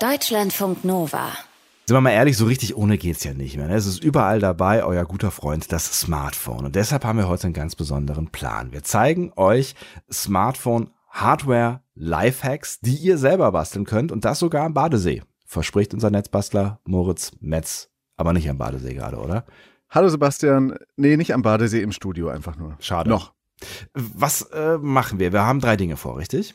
Deutschlandfunk Nova. Sind wir mal ehrlich, so richtig ohne geht's ja nicht mehr. ne? Es ist überall dabei, euer guter Freund, das Smartphone. Und deshalb haben wir heute einen ganz besonderen Plan. Wir zeigen euch Smartphone Hardware Lifehacks, die ihr selber basteln könnt und das sogar am Badesee. Verspricht unser Netzbastler Moritz Metz. Aber nicht am Badesee gerade, oder? Hallo Sebastian. Nee, nicht am Badesee im Studio, einfach nur. Schade. Noch. Was äh, machen wir? Wir haben drei Dinge vor, richtig?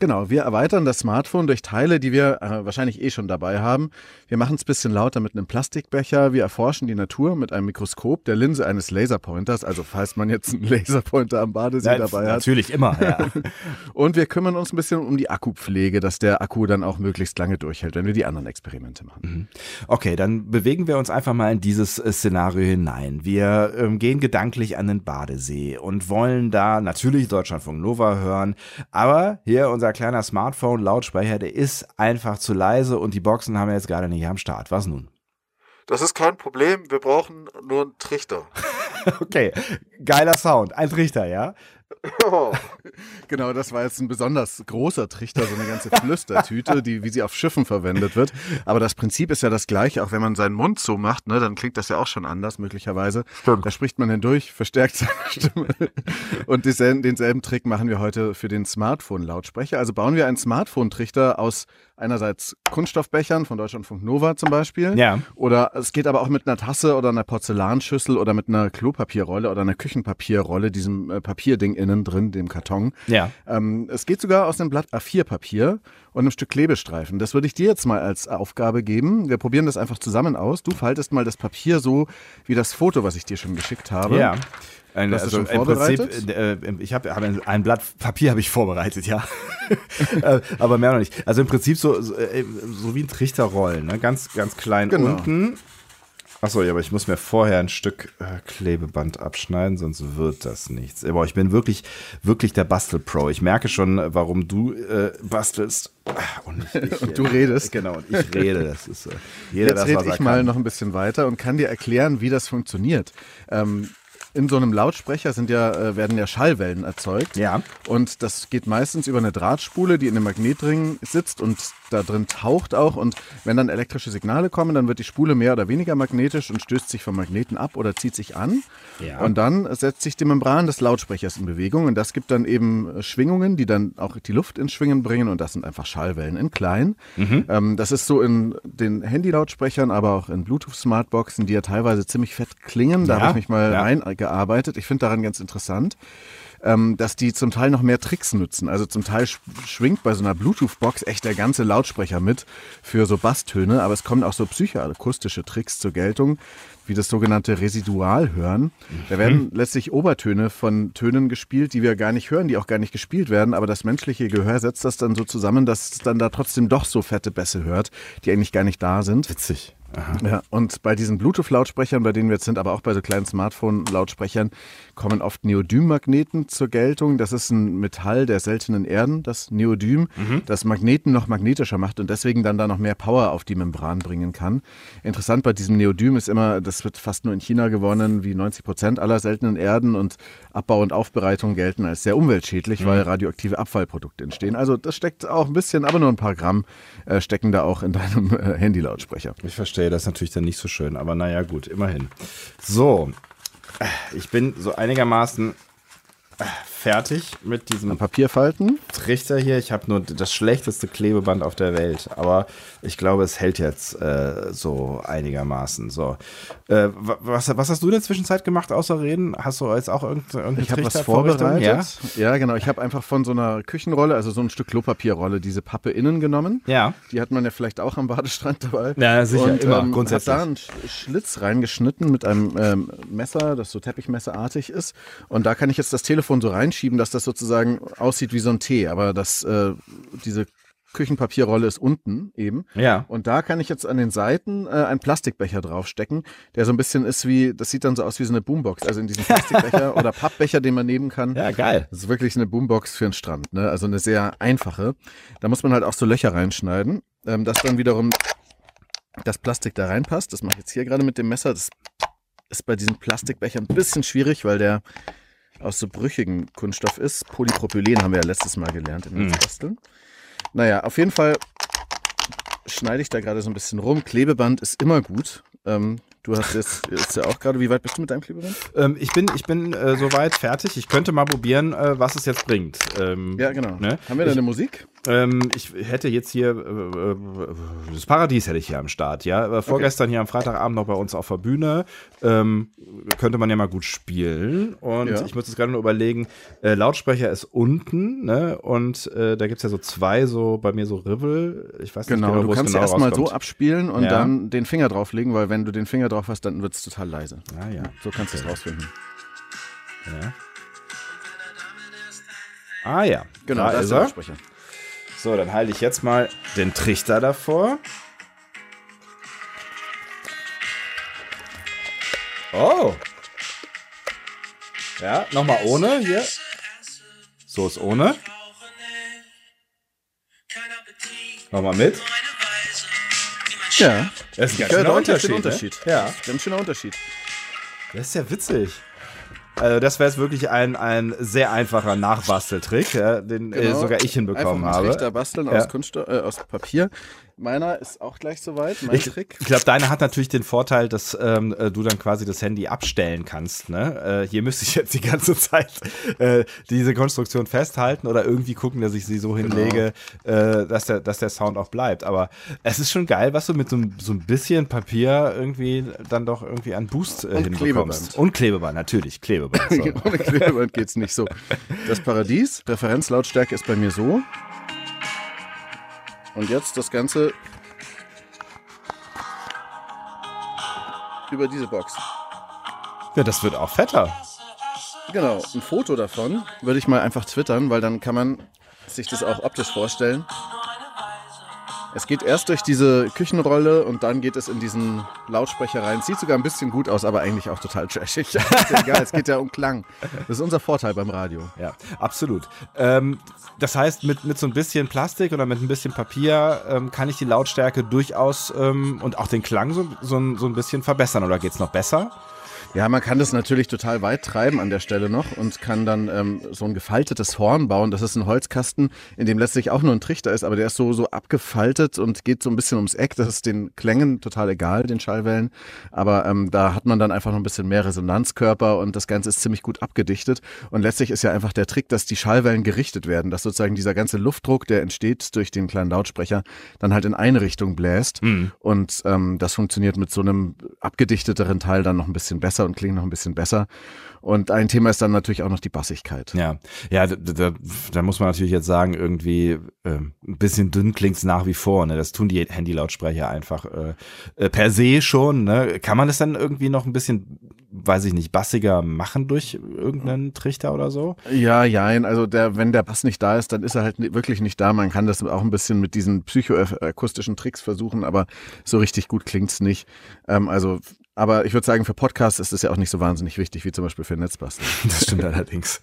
Genau, wir erweitern das Smartphone durch Teile, die wir äh, wahrscheinlich eh schon dabei haben. Wir machen es ein bisschen lauter mit einem Plastikbecher. Wir erforschen die Natur mit einem Mikroskop der Linse eines Laserpointers. Also falls man jetzt einen Laserpointer am Badesee Ja, dabei hat. Natürlich immer. Ja. Und wir kümmern uns ein bisschen um die Akkupflege, dass der Akku dann auch möglichst lange durchhält, wenn wir die anderen Experimente machen. Okay, dann bewegen wir uns einfach mal in dieses äh, Szenario hinein. Wir ähm, gehen gedanklich an den Badesee und wollen da natürlich Deutschlandfunk Nova hören, aber hier unser kleiner Smartphone-Lautsprecher, der ist einfach zu leise und die Boxen haben wir jetzt gerade nicht am Start. Was nun? Das ist kein Problem. Wir brauchen nur einen Trichter. Okay, geiler Sound. Ein Trichter, ja? Genau, das war jetzt ein besonders großer Trichter, so eine ganze Flüstertüte, die, wie sie auf Schiffen verwendet wird. Aber das Prinzip ist ja das gleiche, auch wenn man seinen Mund so macht, ne, dann klingt das ja auch schon anders, möglicherweise. Stimmt. Da spricht man hindurch, verstärkt seine Stimme. Und dieselben, denselben Trick machen wir heute für den Smartphone-Lautsprecher. Also bauen wir einen Smartphone-Trichter aus einerseits Kunststoffbechern von Deutschlandfunk Nova zum Beispiel. Ja. Oder es geht aber auch mit einer Tasse oder einer Porzellanschüssel oder mit einer Klopapierrolle oder einer Küchenpapierrolle, diesem äh, Papierding innen drin, dem Karton. Ja. Ähm, es geht sogar aus einem Blatt A4-Papier und einem Stück Klebestreifen. Das würde ich dir jetzt mal als Aufgabe geben. Wir probieren das einfach zusammen aus. Du faltest mal das Papier so wie das Foto, was ich dir schon geschickt habe. Ja. Ein, Hast also schon Prinzip, vorbereitet? äh, äh, ich habe hab ein, ein Blatt Papier habe ich vorbereitet, ja. Äh, Aber mehr noch nicht. Also im Prinzip so, so, äh, so wie ein Trichterrollen, ne? ganz, ganz klein Genau. unten. Achso, ja, aber ich muss mir vorher ein Stück äh, Klebeband abschneiden, sonst wird das nichts. Aber ich bin wirklich, wirklich der Bastelpro. Ich merke schon, äh, warum du äh, bastelst. Ah, Und, ich, ich, Und du redest. Genau, und ich rede. Das ist äh, jeder Jetzt rede ich mal kann. noch ein bisschen weiter und kann dir erklären, wie das funktioniert. Ähm, in so einem Lautsprecher sind ja, äh, werden ja Schallwellen erzeugt. Ja. Und das geht meistens über eine Drahtspule, die in einem Magnetring sitzt und da drin taucht auch. Und wenn dann elektrische Signale kommen, dann wird die Spule mehr oder weniger magnetisch und stößt sich vom Magneten ab oder zieht sich an. Ja. Und dann setzt sich die Membran des Lautsprechers in Bewegung. Und das gibt dann eben äh, Schwingungen, die dann auch die Luft ins Schwingen bringen. Und das sind einfach Schallwellen in klein. Mhm. Ähm, das ist so in den Handylautsprechern, aber auch in Bluetooth-Smartboxen, die ja teilweise ziemlich fett klingen. Da Ja, habe ich mich mal ja. reingearbeitet. Ich finde daran ganz interessant ähm, dass die zum Teil noch mehr Tricks nutzen. Also zum Teil sch schwingt bei so einer Bluetooth-Box echt der ganze Lautsprecher mit für so Basstöne, aber es kommen auch so psychoakustische Tricks zur Geltung, wie das sogenannte Residualhören. Da werden letztlich Obertöne von Tönen gespielt, die wir gar nicht hören, die auch gar nicht gespielt werden, aber das menschliche Gehör setzt das dann so zusammen, dass es dann da trotzdem doch so fette Bässe hört, die eigentlich gar nicht da sind. Witzig. Aha. Ja, und bei diesen Bluetooth-Lautsprechern, bei denen wir jetzt sind, aber auch bei so kleinen Smartphone-Lautsprechern, kommen oft Neodym-Magneten zur Geltung. Das ist ein Metall der seltenen Erden, das Neodym, das Magneten noch magnetischer macht und deswegen dann da noch mehr Power auf die Membran bringen kann. Interessant bei diesem Neodym ist immer, das wird fast nur in China gewonnen, wie 90 Prozent aller seltenen Erden und Abbau und Aufbereitung gelten als sehr umweltschädlich, weil radioaktive Abfallprodukte entstehen. Also das steckt auch ein bisschen, aber nur ein paar Gramm äh, stecken da auch in deinem äh, Handy-Lautsprecher. Ich verstehe, das ist natürlich dann nicht so schön, aber naja, gut, immerhin. So, ich bin so einigermaßen fertig mit diesem Papierfalten. Trichter hier. Ich habe nur das schlechteste Klebeband auf der Welt, aber ich glaube, es hält jetzt äh, so einigermaßen. So, äh, wa- was, was hast du in der Zwischenzeit gemacht, außer reden? Hast du jetzt auch irgendeine, irgendeine Ich habe was vorbereitet. Ja. Ja, genau. Ich habe einfach von so einer Küchenrolle, also so ein Stück Klopapierrolle, diese Pappe innen genommen. Ja. Die hat man ja vielleicht auch am Badestrand dabei. Ja, sicher, Und, immer, ähm, grundsätzlich. Hat da einen Sch- Schlitz reingeschnitten mit einem ähm, Messer, das so Teppichmesserartig ist. Und da kann ich jetzt das Telefon so reinschieben, dass das sozusagen aussieht wie so ein T. Aber das, äh, diese Küchenpapierrolle ist unten eben. Ja. Und da kann ich jetzt an den Seiten äh, einen Plastikbecher draufstecken, der so ein bisschen ist wie, das sieht dann so aus wie so eine Boombox. Also in diesem Plastikbecher oder Pappbecher, den man nehmen kann. Ja, geil. Das ist wirklich eine Boombox für den Strand, ne? Also eine sehr einfache. Da muss man halt auch so Löcher reinschneiden, ähm, dass dann wiederum das Plastik da reinpasst. Das mache ich jetzt hier gerade mit dem Messer. Das ist bei diesen Plastikbechern ein bisschen schwierig, weil der aus so brüchigen Kunststoff ist. Polypropylen haben wir ja letztes Mal gelernt in Mhm. den Basteln. Naja, auf jeden Fall schneide ich da gerade so ein bisschen rum. Klebeband ist immer gut. Ähm, du hast jetzt, jetzt ja auch gerade, wie weit bist du mit deinem Klebeband? Ähm, ich bin, ich bin äh, soweit fertig. Ich könnte mal probieren, äh, was es jetzt bringt. Ähm, Ja, genau. Ne? Haben wir da eine Musik? Ähm, ich hätte jetzt hier äh, äh, das Paradies hätte ich hier am Start, ja. Äh, Vorgestern hier am Freitagabend noch bei uns auf der Bühne. Ähm, könnte man ja mal gut spielen. Und Ja. ich muss jetzt gerade nur überlegen, äh, Lautsprecher ist unten, ne? Und äh, da gibt es ja so zwei, so bei mir so Rivel. Ich weiß nicht Genau, genau, du wo es kannst genau erstmal so abspielen und Ja. dann den Finger drauflegen, weil wenn du den Finger drauf hast, dann wird es total leise. Ah, ja. So kannst du es rausfinden. ja. Ah ja, Genau, da da ist der er. Lautsprecher. So, dann halte ich jetzt mal den Trichter davor. Oh. Ja, nochmal ohne hier. So ist ohne. Nochmal mit. Ja, Das ist ein ganz ja schöner Unterschied. den Unterschied. Ne? Ja, Ganz schöner Unterschied. das ist ja witzig. Also das wäre jetzt wirklich ein, ein sehr einfacher Nachbasteltrick, ja, den äh, Genau. sogar ich hinbekommen Einfach habe. Trichter basteln Ja. aus, Kunststoff, äh, aus Papier. Meiner ist auch gleich soweit, mein Ich, Trick. ich glaube, deine hat natürlich den Vorteil, dass ähm, äh, du dann quasi das Handy abstellen kannst. Ne? Äh, hier müsste ich jetzt die ganze Zeit äh, diese Konstruktion festhalten oder irgendwie gucken, dass ich sie so hinlege, äh, dass, der, dass der Sound auch bleibt. Aber es ist schon geil, was du mit so, so ein bisschen Papier irgendwie dann doch irgendwie an Boost äh, hinbekommst. Klebeband. Und Klebeband, natürlich. Klebeband. So. Ohne Klebeband geht's nicht so. Das Paradies, Referenzlautstärke ist bei mir so. Und jetzt das Ganze über diese Box. ja, das wird auch fetter. Genau, ein Foto davon würde ich mal einfach twittern, weil dann kann man sich das auch optisch vorstellen. Es geht erst durch diese Küchenrolle und dann geht es in diesen Lautsprecher rein. Sieht sogar ein bisschen gut aus, aber eigentlich auch total trashig. Egal, es geht ja um Klang. Das ist unser Vorteil beim Radio. Ja, absolut. Ähm, das heißt, mit, mit so ein bisschen Plastik oder mit ein bisschen Papier ähm, kann ich die Lautstärke durchaus ähm, und auch den Klang so, so, so ein bisschen verbessern. Oder geht's noch besser? Ja, man kann das natürlich total weit treiben an der Stelle noch und kann dann ähm, so ein gefaltetes Horn bauen. Das ist ein Holzkasten, in dem letztlich auch nur ein Trichter ist, aber der ist so, so abgefaltet und geht so ein bisschen ums Eck. Das ist den Klängen total egal, den Schallwellen. Aber ähm, da hat man dann einfach noch ein bisschen mehr Resonanzkörper und das Ganze ist ziemlich gut abgedichtet. Und letztlich ist ja einfach der Trick, dass die Schallwellen gerichtet werden, dass sozusagen dieser ganze Luftdruck, der entsteht durch den kleinen Lautsprecher, dann halt in eine Richtung bläst. Und ähm, das funktioniert mit so einem abgedichteteren Teil dann noch ein bisschen besser und klingt noch ein bisschen besser. Und ein Thema ist dann natürlich auch noch die Bassigkeit. Ja, ja, da, da, da muss man natürlich jetzt sagen, irgendwie ähm, ein bisschen dünn klingt's nach wie vor. Ne? Das tun die Handylautsprecher einfach äh, äh, per se schon. Ne? Kann man das dann irgendwie noch ein bisschen, weiß ich nicht, bassiger machen durch irgendeinen Trichter oder so? Ja, ja, also der, wenn der Bass nicht da ist, dann ist er halt wirklich nicht da. Man kann das auch ein bisschen mit diesen psychoakustischen Tricks versuchen, aber so richtig gut klingt's nicht. Ähm, also, aber ich würde sagen, für Podcasts ist es ja auch nicht so wahnsinnig wichtig, wie zum Beispiel für Netzbasteln. Das stimmt allerdings.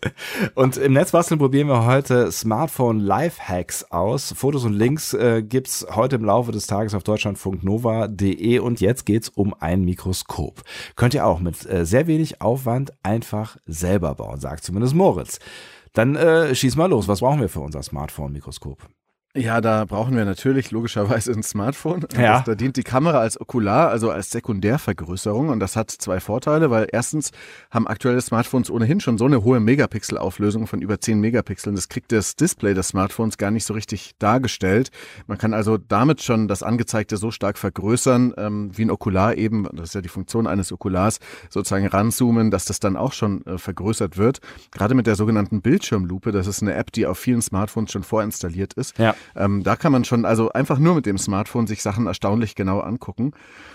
Und im Netzbasteln probieren wir heute Smartphone Lifehacks aus. Fotos und Links äh, gibt's heute im Laufe des Tages auf deutschlandfunknova.de und jetzt geht's um ein Mikroskop. Könnt ihr auch mit äh, sehr wenig Aufwand einfach selber bauen, sagt zumindest Moritz. Dann äh, schieß mal los. Was brauchen wir für unser Smartphone-Mikroskop? Ja, da brauchen wir natürlich logischerweise ein Smartphone. Ja. Das, da dient die Kamera als Okular, also als Sekundärvergrößerung. Und das hat zwei Vorteile, weil erstens haben aktuelle Smartphones ohnehin schon so eine hohe Megapixel-Auflösung von über 10 Megapixeln. Das kriegt das Display des Smartphones gar nicht so richtig dargestellt. Man kann also damit schon das Angezeigte so stark vergrößern, ähm, wie ein Okular eben, das ist ja die Funktion eines Okulars, sozusagen ranzoomen, dass das dann auch schon äh, vergrößert wird. Gerade mit der sogenannten Bildschirmlupe, das ist eine App, die auf vielen Smartphones schon vorinstalliert ist. Ja. Ähm, da kann man schon also einfach nur mit dem Smartphone sich Sachen erstaunlich genau angucken.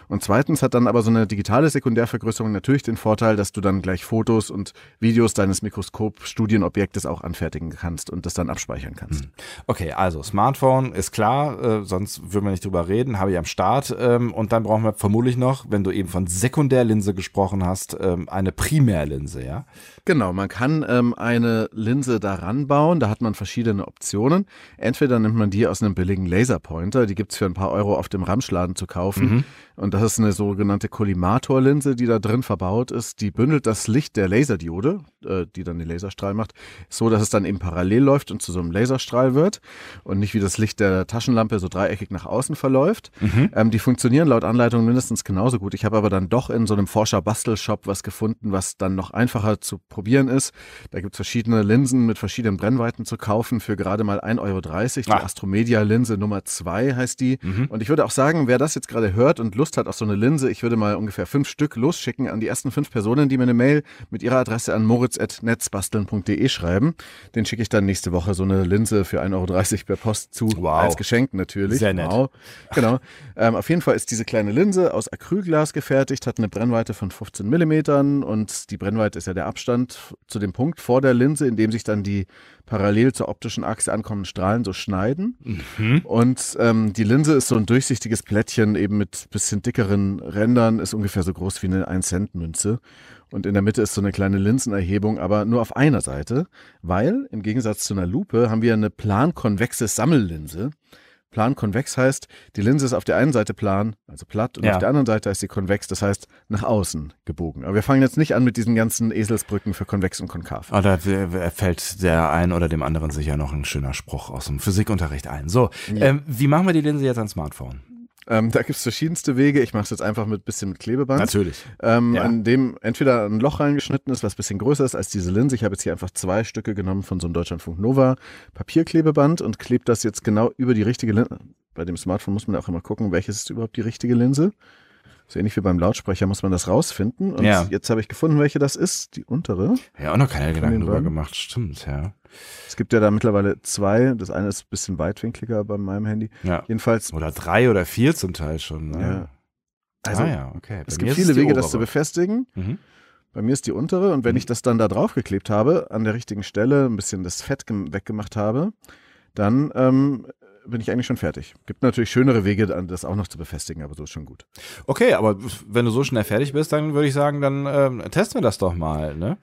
Und zweitens hat dann aber so eine digitale Sekundärvergrößerung natürlich den Vorteil, dass du dann gleich Fotos und Videos deines Mikroskop-Studienobjektes auch anfertigen kannst und das dann abspeichern kannst. Okay, also Smartphone ist klar, äh, sonst würden wir nicht drüber reden, habe ich am Start. Ähm, und dann brauchen wir vermutlich noch, wenn du eben von Sekundärlinse gesprochen hast, ähm, eine Primärlinse, ja? Genau, man kann ähm, eine Linse daran bauen, da hat man verschiedene Optionen. Entweder nimmt man die aus einem billigen Laserpointer. Die gibt's für ein paar Euro auf dem Ramschladen zu kaufen. Mhm. Und das ist eine sogenannte Kollimatorlinse, die da drin verbaut ist. Die bündelt das Licht der Laserdiode, äh, die dann den Laserstrahl macht, so dass es dann eben parallel läuft und zu so einem Laserstrahl wird und nicht wie das Licht der Taschenlampe so dreieckig nach außen verläuft. Mhm. Ähm, die funktionieren laut Anleitung mindestens genauso gut. Ich habe aber dann doch in so einem Forscher-Bastel-Shop was gefunden, was dann noch einfacher zu probieren ist. Da gibt's verschiedene Linsen mit verschiedenen Brennweiten zu kaufen für gerade mal 1,30 Euro. Die Ah. Astromedia-Linse Nummer 2 heißt die. Mhm. Und ich würde auch sagen, wer das jetzt gerade hört und Lust hat auf so eine Linse, ich würde mal ungefähr fünf Stück losschicken an die ersten fünf Personen, die mir eine Mail mit ihrer Adresse an moritz.netzbasteln.de schreiben. Den schicke ich dann nächste Woche so eine Linse für 1,30 Euro per Post zu. Wow. Als Geschenk natürlich. Sehr nett. Wow. Genau. Ähm, auf jeden Fall ist diese kleine Linse aus Acrylglas gefertigt, hat eine Brennweite von 15 Millimetern und die Brennweite ist ja der Abstand zu dem Punkt vor der Linse, in dem sich dann die parallel zur optischen Achse ankommenden Strahlen so schneiden. Mhm. Und ähm, die Linse ist so ein durchsichtiges Plättchen, eben mit bisschen dickeren Rändern, ist ungefähr so groß wie eine 1-Cent-Münze. Und in der Mitte ist so eine kleine Linsenerhebung, aber nur auf einer Seite, weil im Gegensatz zu einer Lupe haben wir eine plankonvexe Sammellinse. Plankonvex heißt, die Linse ist auf der einen Seite plan, also platt, und Ja. auf der anderen Seite ist sie konvex, das heißt nach außen gebogen. Aber wir fangen jetzt nicht an mit diesen ganzen Eselsbrücken für konvex und konkav. Ah, da fällt der einen oder dem anderen sicher noch ein schöner Spruch aus dem Physikunterricht ein. So, ähm, wie machen wir die Linse jetzt ans Smartphone? Ähm, da gibt's verschiedenste Wege. Ich mache es jetzt einfach mit bisschen mit Klebeband. Natürlich. ähm, Ja. an dem entweder ein Loch reingeschnitten ist, was ein bisschen größer ist als diese Linse. Ich habe jetzt hier einfach zwei Stücke genommen von so einem Deutschlandfunk Nova Papierklebeband und klebe das jetzt genau über die richtige Linse. Bei dem Smartphone muss man auch immer gucken, welches ist überhaupt die richtige Linse. So ähnlich wie beim Lautsprecher muss man das rausfinden. Und Ja. jetzt habe ich gefunden, welche das ist. Die untere. Ja, auch noch keine Gedanken drüber gemacht. Stimmt, ja. Es gibt ja da mittlerweile zwei. Das eine ist ein bisschen weitwinkliger bei meinem Handy. Ja. Jedenfalls, Oder drei oder vier zum Teil schon. Ne? Ja. also ah ja, okay. Bei es gibt viele Wege, das zu obere. befestigen. Mhm. Bei mir ist die untere und wenn ich das dann da drauf geklebt habe, an der richtigen Stelle ein bisschen das Fett gem- weggemacht habe, dann ähm, bin ich eigentlich schon fertig. Gibt natürlich schönere Wege, das auch noch zu befestigen, aber so ist schon gut. Okay, aber wenn du so schnell fertig bist, dann würde ich sagen, dann ähm, testen wir das doch mal, ne?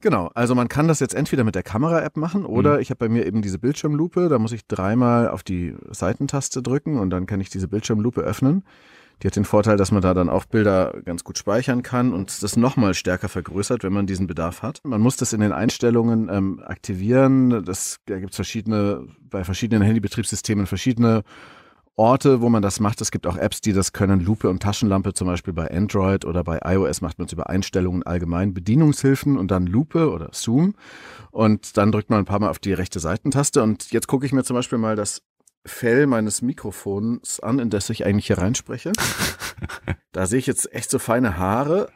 Genau, also man kann das jetzt entweder mit der Kamera-App machen oder ich habe bei mir eben diese Bildschirmlupe, da muss ich dreimal auf die Seitentaste drücken und dann kann ich diese Bildschirmlupe öffnen. Die hat den Vorteil, dass man da dann auch Bilder ganz gut speichern kann und das nochmal stärker vergrößert, wenn man diesen Bedarf hat. Man muss das in den Einstellungen ähm, aktivieren. Das, da gibt es verschiedene, bei verschiedenen Handybetriebssystemen verschiedene Orte, wo man das macht. Es gibt auch Apps, die das können. Lupe und Taschenlampe zum Beispiel bei Android oder bei iOS macht man es über Einstellungen allgemein, Bedienungshilfen und dann Lupe oder Zoom. Und dann drückt man ein paar Mal auf die rechte Seitentaste. Und jetzt gucke ich mir zum Beispiel mal das Fell meines Mikrofons an, in das ich eigentlich hier reinspreche. da sehe ich jetzt echt so feine Haare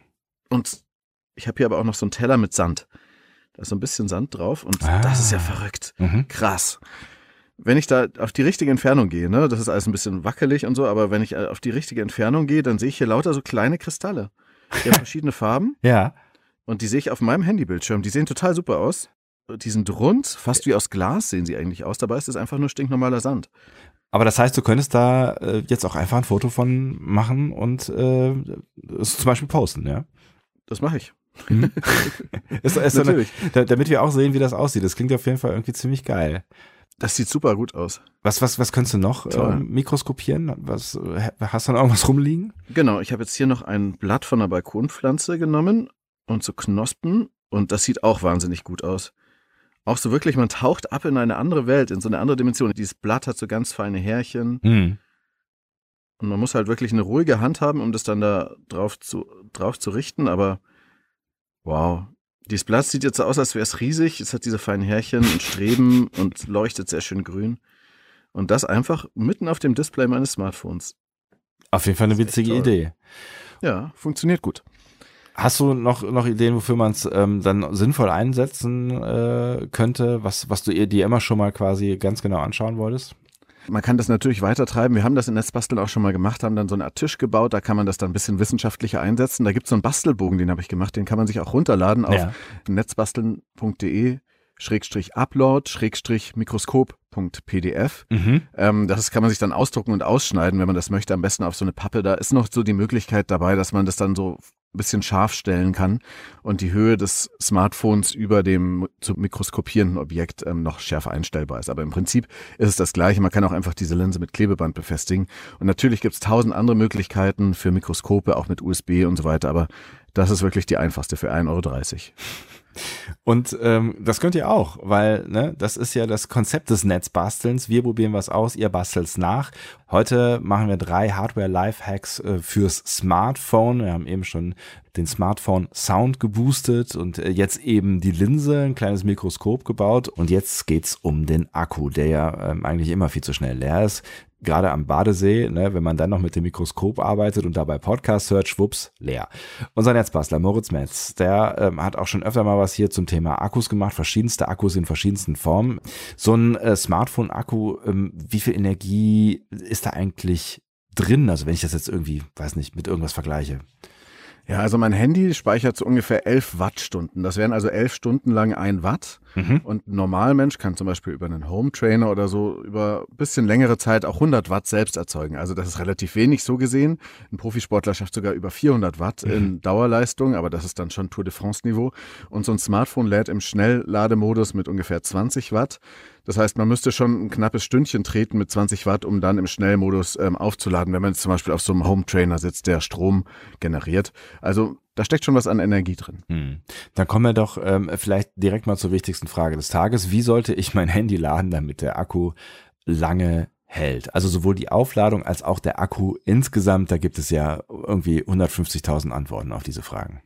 und ich habe hier aber auch noch so einen Teller mit Sand. Da ist so ein bisschen Sand drauf und Ah. das ist ja verrückt. Mhm. Krass. Wenn ich da auf die richtige Entfernung gehe, ne, das ist alles ein bisschen wackelig und so, aber wenn ich äh, auf die richtige Entfernung gehe, dann sehe ich hier lauter so kleine Kristalle. Die haben verschiedene Farben Ja. und die sehe ich auf meinem Handybildschirm. Die sehen total super aus. Die sind rund, fast wie aus Glas sehen sie eigentlich aus. Dabei ist es einfach nur stinknormaler Sand. Aber das heißt, du könntest da äh, jetzt auch einfach ein Foto von machen und äh, es zum Beispiel posten, ja? Das mache ich. Ist, ist so eine, Natürlich. da, damit wir auch sehen, wie das aussieht. Das klingt auf jeden Fall irgendwie ziemlich geil. Das sieht super gut aus. Was, was, was könntest du noch ähm, mikroskopieren? Was, äh, hast du noch irgendwas rumliegen? Genau, ich habe jetzt hier noch ein Blatt von einer Balkonpflanze genommen und so Knospen und das sieht auch wahnsinnig gut aus. Auch so wirklich, man taucht ab in eine andere Welt, in so eine andere Dimension. Dieses Blatt hat so ganz feine Härchen Hm. und man muss halt wirklich eine ruhige Hand haben, um das dann da drauf zu, drauf zu richten, aber wow. Dieses Blatt sieht jetzt so aus, als wäre es riesig. Es hat diese feinen Härchen und Streben und leuchtet sehr schön grün. Und das einfach mitten auf dem Display meines Smartphones. Auf jeden Fall eine witzige. Idee. Ja, funktioniert gut. Hast du noch, noch Ideen, wofür man es ähm, dann sinnvoll einsetzen äh, könnte, was, was du dir immer schon mal quasi ganz genau anschauen wolltest? Man kann das natürlich weiter treiben. Wir haben das in Netzbasteln auch schon mal gemacht, haben dann so eine Art Tisch gebaut, da kann man das dann ein bisschen wissenschaftlicher einsetzen. Da gibt es so einen Bastelbogen, den habe ich gemacht, den kann man sich auch runterladen auf Ja. netzbasteln.de Schrägstrich Upload, Schrägstrich Mikroskop.pdf. Mhm. Ähm, das kann man sich dann ausdrucken und ausschneiden, wenn man das möchte. Am besten auf so eine Pappe. Da ist noch so die Möglichkeit dabei, dass man das dann so bisschen scharf stellen kann und die Höhe des Smartphones über dem zu mikroskopierenden Objekt ähm, noch schärfer einstellbar ist. Aber im Prinzip ist es das gleiche. Man kann auch einfach diese Linse mit Klebeband befestigen. Und natürlich gibt es tausend andere Möglichkeiten für Mikroskope, auch mit USB und so weiter. Aber das ist wirklich die einfachste für 1,30 Euro. Und ähm, das könnt ihr auch, weil ne, das ist ja das Konzept des Netzbastelns. Wir probieren was aus, ihr bastelt's nach. Heute machen wir drei Hardware-Lifehacks äh, fürs Smartphone. Wir haben eben schon den Smartphone-Sound geboostet und äh, jetzt eben die Linse, ein kleines Mikroskop gebaut. Und jetzt geht's um den Akku, der ja ähm, eigentlich immer viel zu schnell leer ist gerade am Badesee, ne, wenn man dann noch mit dem Mikroskop arbeitet und dabei Podcast hört, schwupps, leer. Unser Netzbastler Moritz Metz, der ähm, hat auch schon öfter mal was hier zum Thema Akkus gemacht, verschiedenste Akkus in verschiedensten Formen. So ein äh, Smartphone-Akku, ähm, wie viel Energie ist da eigentlich drin? Also wenn ich das jetzt irgendwie, weiß nicht, mit irgendwas vergleiche. Ja, also mein Handy speichert so ungefähr 11 Wattstunden. Das wären also 11 Stunden lang ein Watt. Mhm. Und ein Normalmensch kann zum Beispiel über einen Home Trainer oder so über ein bisschen längere Zeit auch 100 Watt selbst erzeugen. Also das ist relativ wenig so gesehen. Ein Profisportler schafft sogar über 400 Watt mhm. in Dauerleistung, aber das ist dann schon Tour de France Niveau. Und so ein Smartphone lädt im Schnelllademodus mit ungefähr 20 Watt. Das heißt, man müsste schon ein knappes Stündchen treten mit 20 Watt, um dann im Schnellmodus ähm, aufzuladen, wenn man jetzt zum Beispiel auf so einem Home Trainer sitzt, der Strom generiert. Also da steckt schon was an Energie drin. Hm. Dann kommen wir doch ähm, vielleicht direkt mal zur wichtigsten Frage des Tages. Wie sollte ich mein Handy laden, damit der Akku lange hält. Also sowohl die Aufladung als auch der Akku insgesamt, da gibt es ja irgendwie 150.000 Antworten auf diese Fragen.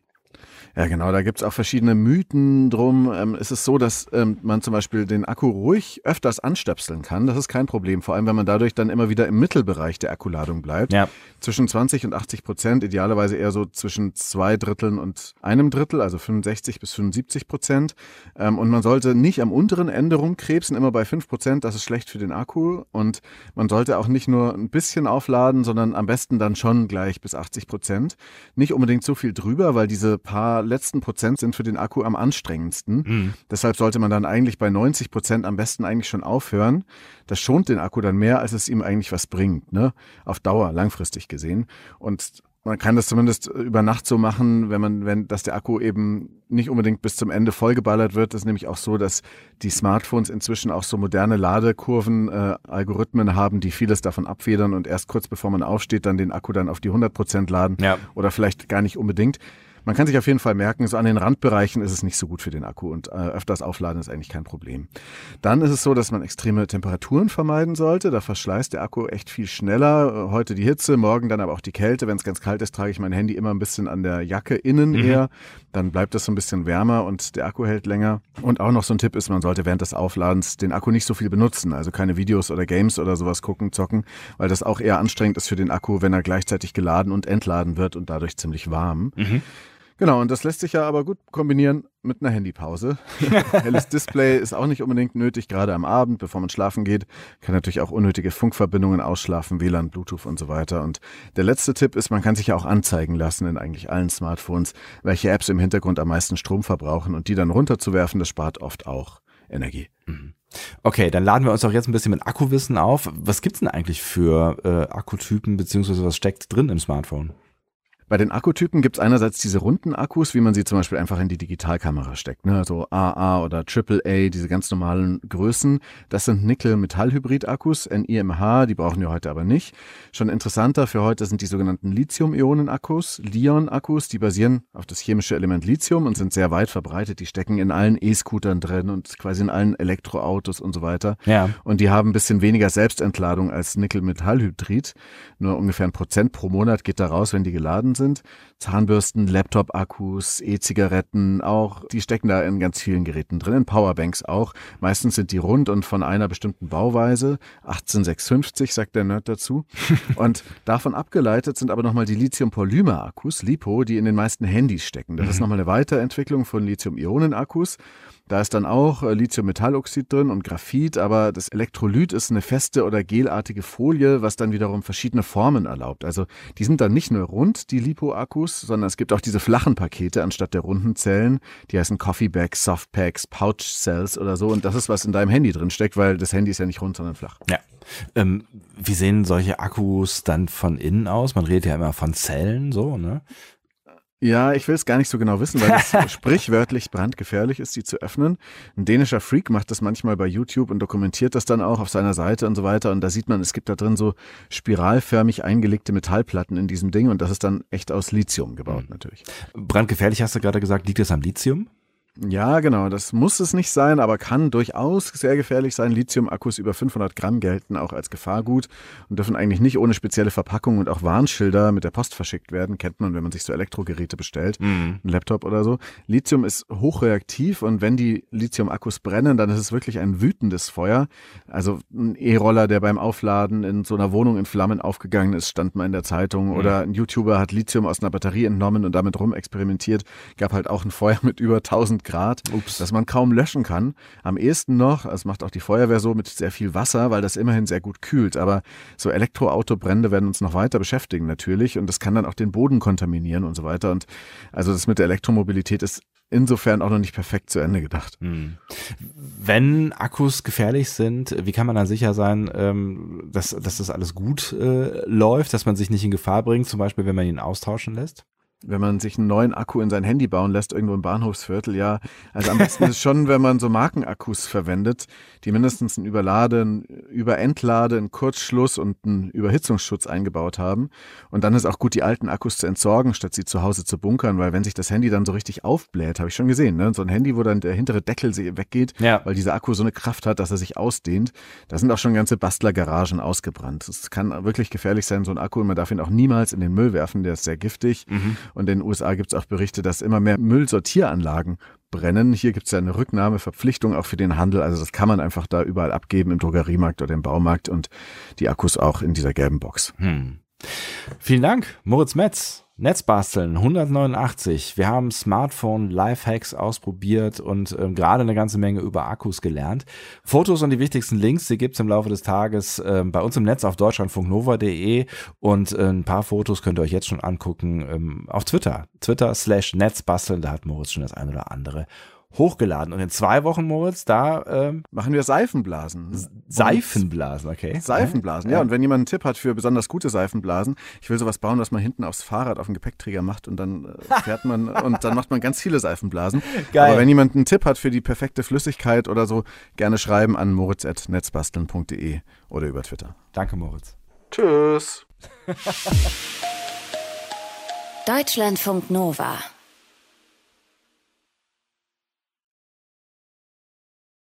Ja, genau, da gibt's auch verschiedene Mythen drum. Ähm, es ist so, dass ähm, man zum Beispiel den Akku ruhig öfters anstöpseln kann. Das ist kein Problem, vor allem wenn man dadurch dann immer wieder im Mittelbereich der Akkuladung bleibt. Ja. Zwischen 20 und 80 Prozent, idealerweise eher so zwischen zwei Dritteln und einem Drittel, also 65 bis 75 Prozent. Ähm, und man sollte nicht am unteren Ende rumkrebsen, immer bei 5 Prozent, das ist schlecht für den Akku. Und man sollte auch nicht nur ein bisschen aufladen, sondern am besten dann schon gleich bis 80 Prozent. Nicht unbedingt so viel drüber, weil diese paar letzten Prozent sind für den Akku am anstrengendsten. Mhm. Deshalb sollte man dann eigentlich bei 90 Prozent am besten eigentlich schon aufhören. Das schont den Akku dann mehr, als es ihm eigentlich was bringt, ne? Auf Dauer, langfristig gesehen. Und man kann das zumindest über Nacht so machen, wenn man, wenn, dass der Akku eben nicht unbedingt bis zum Ende vollgeballert wird. Das ist nämlich auch so, dass die Smartphones inzwischen auch so moderne Ladekurven, äh, Algorithmen haben, die vieles davon abfedern und erst kurz bevor man aufsteht, dann den Akku dann auf die 100 Prozent laden. Ja. Oder vielleicht gar nicht unbedingt. Man kann sich auf jeden Fall merken, so an den Randbereichen ist es nicht so gut für den Akku und äh, öfters aufladen ist eigentlich kein Problem. Dann ist es so, dass man extreme Temperaturen vermeiden sollte. Da verschleißt der Akku echt viel schneller. Äh, heute die Hitze, morgen dann aber auch die Kälte. Wenn es ganz kalt ist, trage ich mein Handy immer ein bisschen an der Jacke innen mhm. eher. Dann bleibt es so ein bisschen wärmer und der Akku hält länger. Und auch noch so ein Tipp ist, man sollte während des Aufladens den Akku nicht so viel benutzen. Also keine Videos oder Games oder sowas gucken, zocken, weil das auch eher anstrengend ist für den Akku, wenn er gleichzeitig geladen und entladen wird und dadurch ziemlich warm. Mhm. Genau, und das lässt sich ja aber gut kombinieren mit einer Handypause. Helles Display ist auch nicht unbedingt nötig, gerade am Abend, bevor man schlafen geht. Kann natürlich auch unnötige Funkverbindungen ausschlafen, WLAN, Bluetooth und so weiter. Und der letzte Tipp ist, man kann sich ja auch anzeigen lassen in eigentlich allen Smartphones, welche Apps im Hintergrund am meisten Strom verbrauchen und die dann runterzuwerfen, das spart oft auch Energie. Mhm. Okay, dann laden wir uns doch jetzt ein bisschen mit Akkuwissen auf. Was gibt's denn eigentlich für äh, Akkutypen, beziehungsweise was steckt drin im Smartphone? Bei den Akkutypen gibt es einerseits diese runden Akkus, wie man sie zum Beispiel einfach in die Digitalkamera steckt. Ne? Also AA oder AAA, diese ganz normalen Größen. Das sind Nickel-Metall-Hybrid-Akkus, NIMH, die brauchen wir heute aber nicht. Schon interessanter für heute sind die sogenannten Lithium-Ionen-Akkus, Lion-Akkus, die basieren auf das chemische Element Lithium und sind sehr weit verbreitet. Die stecken in allen E-Scootern drin und quasi in allen Elektroautos und so weiter. Ja. Und die haben ein bisschen weniger Selbstentladung als Nickel-Metall-Hybrid. Nur ungefähr ein Prozent pro Monat geht da raus, wenn die geladen sind sind. Zahnbürsten, Laptop-Akkus, E-Zigaretten auch, die stecken da in ganz vielen Geräten drin, in Powerbanks auch. Meistens sind die rund und von einer bestimmten Bauweise. 18650 sagt der Nerd dazu. und davon abgeleitet sind aber nochmal die Lithium-Polymer-Akkus, LiPo, die in den meisten Handys stecken. Das mhm. ist nochmal eine Weiterentwicklung von Lithium-Ionen-Akkus. Da ist dann auch äh, Lithiummetalloxid drin und Graphit, aber das Elektrolyt ist eine feste oder gelartige Folie, was dann wiederum verschiedene Formen erlaubt. Also die sind dann nicht nur rund, die Lipo-Akkus, sondern es gibt auch diese flachen Pakete anstatt der runden Zellen. Die heißen Coffee Bags, Softpacks, Pouch Cells oder so. Und das ist, was in deinem Handy drin steckt, weil das Handy ist ja nicht rund, sondern flach. Ja. Ähm, wie sehen solche Akkus dann von innen aus? Man redet ja immer von Zellen, so, ne? Ja, ich will es gar nicht so genau wissen, weil es sprichwörtlich brandgefährlich ist, die zu öffnen. Ein dänischer Freak macht das manchmal bei YouTube und dokumentiert das dann auch auf seiner Seite und so weiter. Und da sieht man, es gibt da drin so spiralförmig eingelegte Metallplatten in diesem Ding und das ist dann echt aus Lithium gebaut mhm. natürlich. Brandgefährlich hast du gerade gesagt, liegt es am Lithium? Ja, genau. Das muss es nicht sein, aber kann durchaus sehr gefährlich sein. Lithium-Akkus über 500 Gramm gelten auch als Gefahrgut und dürfen eigentlich nicht ohne spezielle Verpackung und auch Warnschilder mit der Post verschickt werden. Kennt man, wenn man sich so Elektrogeräte bestellt, mhm. ein Laptop oder so. Lithium ist hochreaktiv und wenn die Lithium-Akkus brennen, dann ist es wirklich ein wütendes Feuer. Also ein E-Roller, der beim Aufladen in so einer Wohnung in Flammen aufgegangen ist, stand mal in der Zeitung. Mhm. Oder ein YouTuber hat Lithium aus einer Batterie entnommen und damit rumexperimentiert. Gab halt auch ein Feuer mit über 1000 Grad, Ups. dass man kaum löschen kann. Am ehesten noch, das macht auch die Feuerwehr so, mit sehr viel Wasser, weil das immerhin sehr gut kühlt. Aber so Elektroautobrände werden uns noch weiter beschäftigen natürlich und das kann dann auch den Boden kontaminieren und so weiter. Und also das mit der Elektromobilität ist insofern auch noch nicht perfekt zu Ende gedacht. Hm. Wenn Akkus gefährlich sind, wie kann man dann sicher sein, ähm, dass, dass das alles gut äh, läuft, dass man sich nicht in Gefahr bringt, zum Beispiel wenn man ihn austauschen lässt? Wenn man sich einen neuen Akku in sein Handy bauen lässt, irgendwo im Bahnhofsviertel, ja. Also am besten ist schon, wenn man so Markenakkus verwendet, die mindestens einen Überlade, einen Überentlade, einen Kurzschluss und einen Überhitzungsschutz eingebaut haben. Und dann ist auch gut, die alten Akkus zu entsorgen, statt sie zu Hause zu bunkern, weil wenn sich das Handy dann so richtig aufbläht, habe ich schon gesehen, ne? so ein Handy, wo dann der hintere Deckel weggeht, ja. weil dieser Akku so eine Kraft hat, dass er sich ausdehnt, da sind auch schon ganze Bastlergaragen ausgebrannt. Es kann wirklich gefährlich sein, so ein Akku, und man darf ihn auch niemals in den Müll werfen, der ist sehr giftig. Mhm. Und in den USA gibt es auch Berichte, dass immer mehr Müllsortieranlagen brennen. Hier gibt es ja eine Rücknahmeverpflichtung auch für den Handel. Also das kann man einfach da überall abgeben im Drogeriemarkt oder im Baumarkt und die Akkus auch in dieser gelben Box. Hm. Vielen Dank, Moritz Metz. Netzbasteln 189. Wir haben Smartphone Lifehacks ausprobiert und ähm, gerade eine ganze Menge über Akkus gelernt. Fotos und die wichtigsten Links, die gibt's im Laufe des Tages ähm, bei uns im Netz auf deutschlandfunknova.de und äh, ein paar Fotos könnt ihr euch jetzt schon angucken ähm, auf Twitter. Twitter slash Netzbasteln, da hat Moritz schon das ein oder andere hochgeladen. Und in zwei Wochen, Moritz, da ähm, machen wir Seifenblasen. Seifenblasen, okay. Seifenblasen, ja. ja. Und wenn jemand einen Tipp hat für besonders gute Seifenblasen, ich will sowas bauen, was man hinten aufs Fahrrad auf dem Gepäckträger macht und dann äh, fährt man und dann macht man ganz viele Seifenblasen. Geil. Aber wenn jemand einen Tipp hat für die perfekte Flüssigkeit oder so, gerne schreiben an moritz.netzbasteln.de oder über Twitter. Danke, Moritz. Tschüss. Deutschlandfunk Nova